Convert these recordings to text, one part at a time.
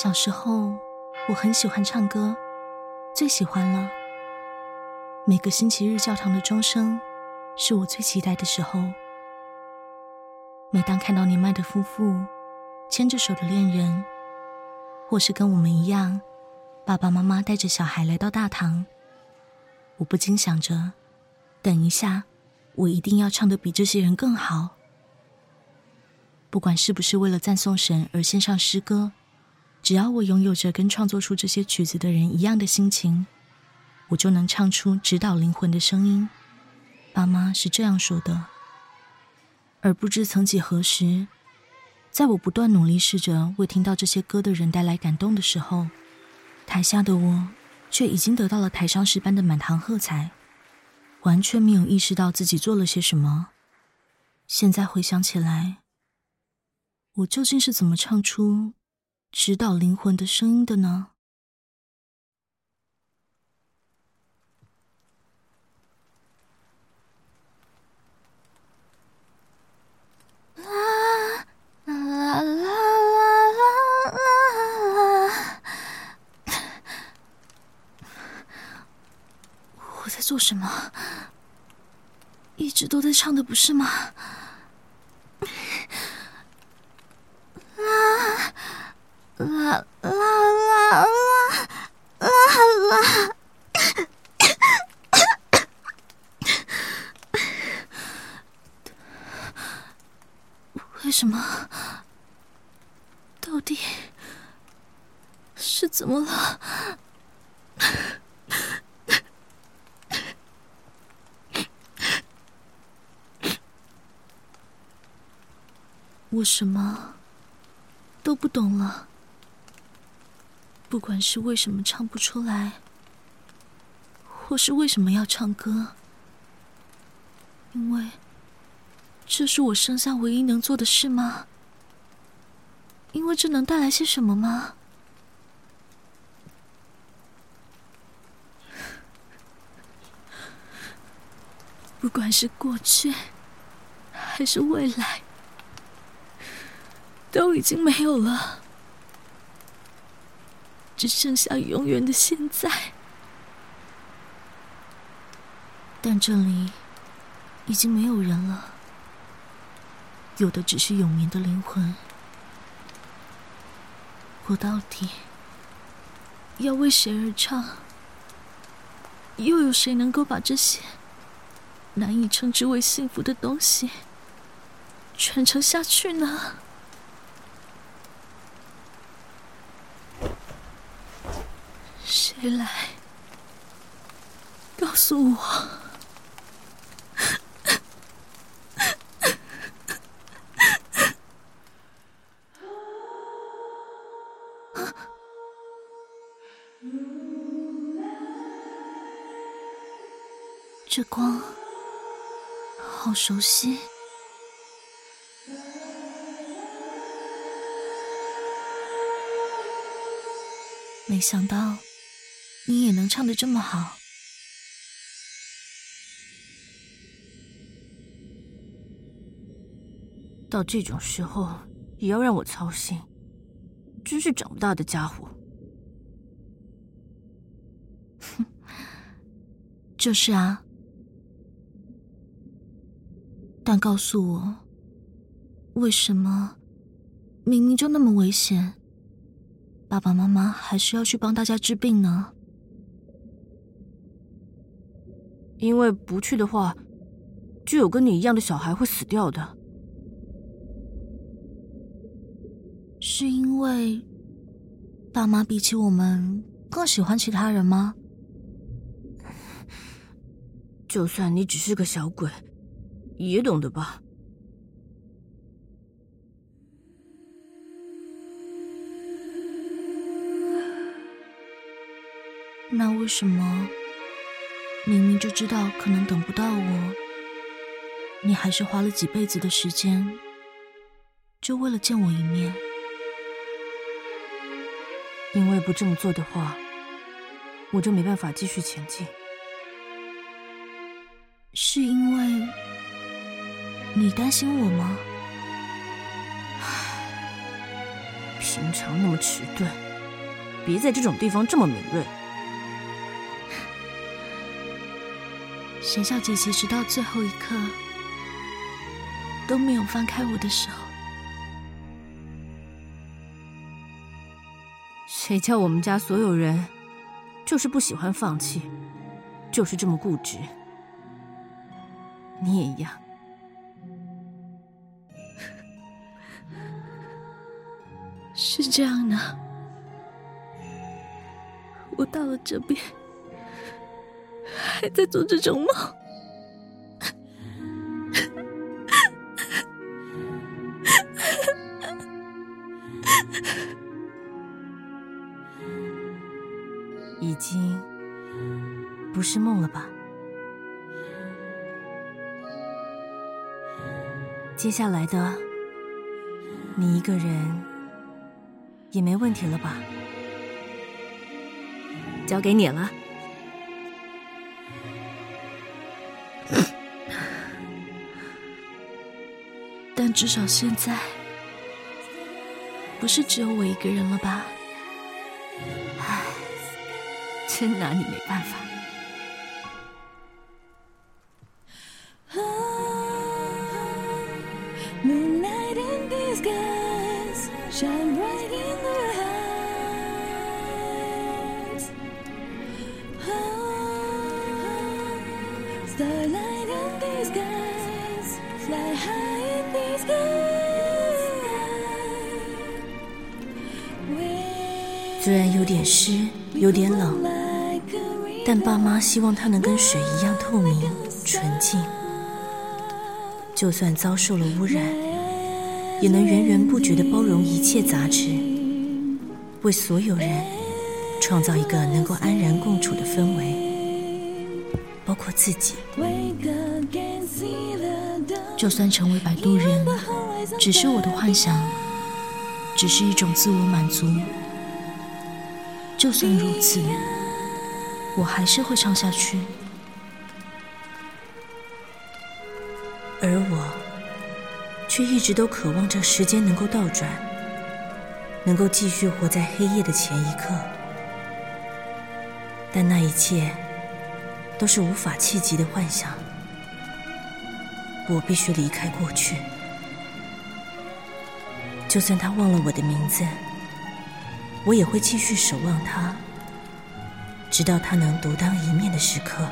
小时候，我很喜欢唱歌，最喜欢了。每个星期日教堂的钟声，是我最期待的时候。每当看到年迈的夫妇牵着手的恋人，或是跟我们一样，爸爸妈妈带着小孩来到大堂，我不禁想着，等一下，我一定要唱的比这些人更好。不管是不是为了赞颂神而献上诗歌。只要我拥有着跟创作出这些曲子的人一样的心情，我就能唱出指导灵魂的声音。爸妈是这样说的。而不知曾几何时，在我不断努力试着为听到这些歌的人带来感动的时候，台下的我却已经得到了台上诗般的满堂喝彩，完全没有意识到自己做了些什么。现在回想起来，我究竟是怎么唱出直捣灵魂的声音的呢？啦啦啦啦啦啦！我在做什么？一直都在唱的，不是吗？啦啦啦啦啦啦！为什么？到底是怎么了？我什么都不懂了。不管是为什么唱不出来，或是为什么要唱歌，因为这是我生下唯一能做的事吗？因为这能带来些什么吗？不管是过去还是未来，都已经没有了。只剩下永远的现在，但这里已经没有人了，有的只是永眠的灵魂。我到底要为谁而唱？又有谁能够把这些难以称之为幸福的东西传承下去呢？谁来告诉我？这光好熟悉，没想到。你也能唱的这么好，到这种时候也要让我操心，真是长不大的家伙。哼，就是啊，但告诉我，为什么明明就那么危险，爸爸妈妈还是要去帮大家治病呢？因为不去的话，就有跟你一样的小孩会死掉的。是因为爸妈比起我们更喜欢其他人吗？就算你只是个小鬼，也懂得吧？那为什么？明明就知道可能等不到我，你还是花了几辈子的时间，就为了见我一面。因为不这么做的话，我就没办法继续前进。是因为你担心我吗？唉，平常那么迟钝。别在这种地方这么敏锐。沈小姐姐直到最后一刻都没有放开我的手。谁叫我们家所有人就是不喜欢放弃，就是这么固执。你也一样。是这样的，我到了这边，还在做这种梦。已经不是梦了吧？接下来的，你一个人也没问题了吧？交给你了。至少现在，不是只有我一个人了吧？真拿你没办法。虽然有点湿，有点冷。但爸妈希望它能跟水一样透明、纯净，就算遭受了污染，也能源源不绝地包容一切杂质，为所有人创造一个能够安然共处的氛围，包括自己。就算成为摆渡人，只是我的幻想，只是一种自我满足。就算如此。我还是会唱下去，而我却一直都渴望着时间能够倒转，能够继续活在黑夜的前一刻。但那一切都是无法企及的幻想。我必须离开过去，就算他忘了我的名字，我也会继续守望他。直到他能独当一面的时刻。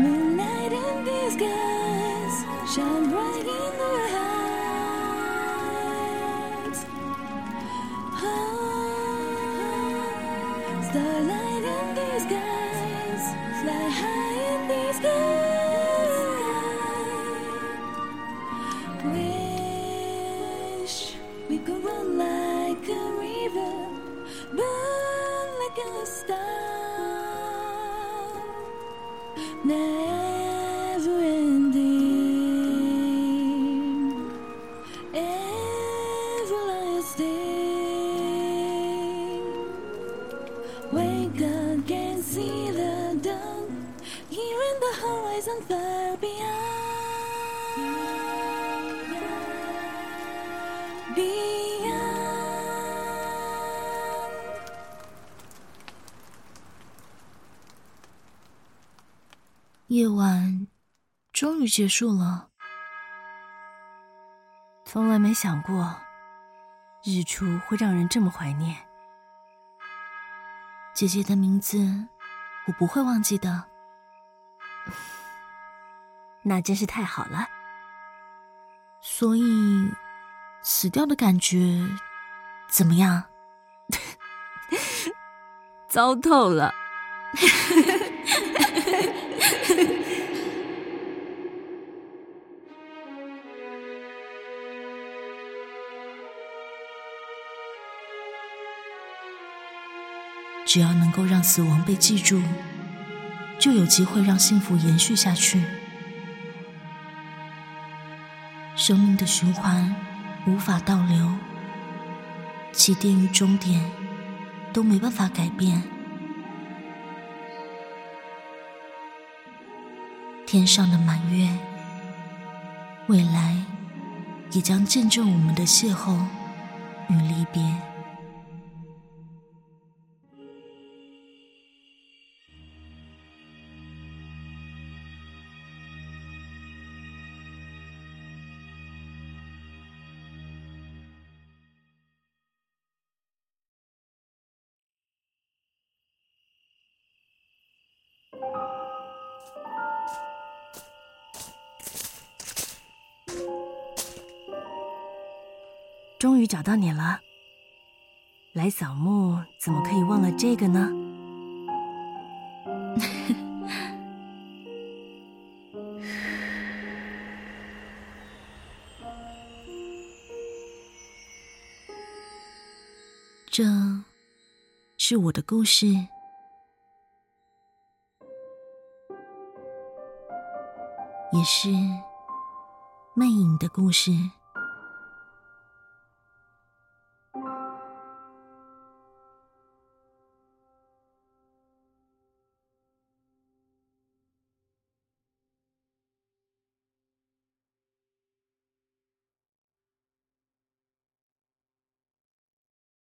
Moonlight in shine bright in the. Oh, starlight in fly high in the sky. Wish we could run like a river, burn like a star never ending, everlasting. Wake up and see the dawn here in the horizon far beyond. 夜晚终于结束了。从来没想过，日出会让人这么怀念。姐姐的名字，我不会忘记的。那真是太好了。所以，死掉的感觉怎么样？糟透了。只要能够让死亡被记住，就有机会让幸福延续下去。生命的循环无法倒流，起点与终点都没办法改变。天上的满月，未来也将见证我们的邂逅与离别。终于找到你了。来扫墓，怎么可以忘了这个呢？这是我的故事，也是魅影的故事。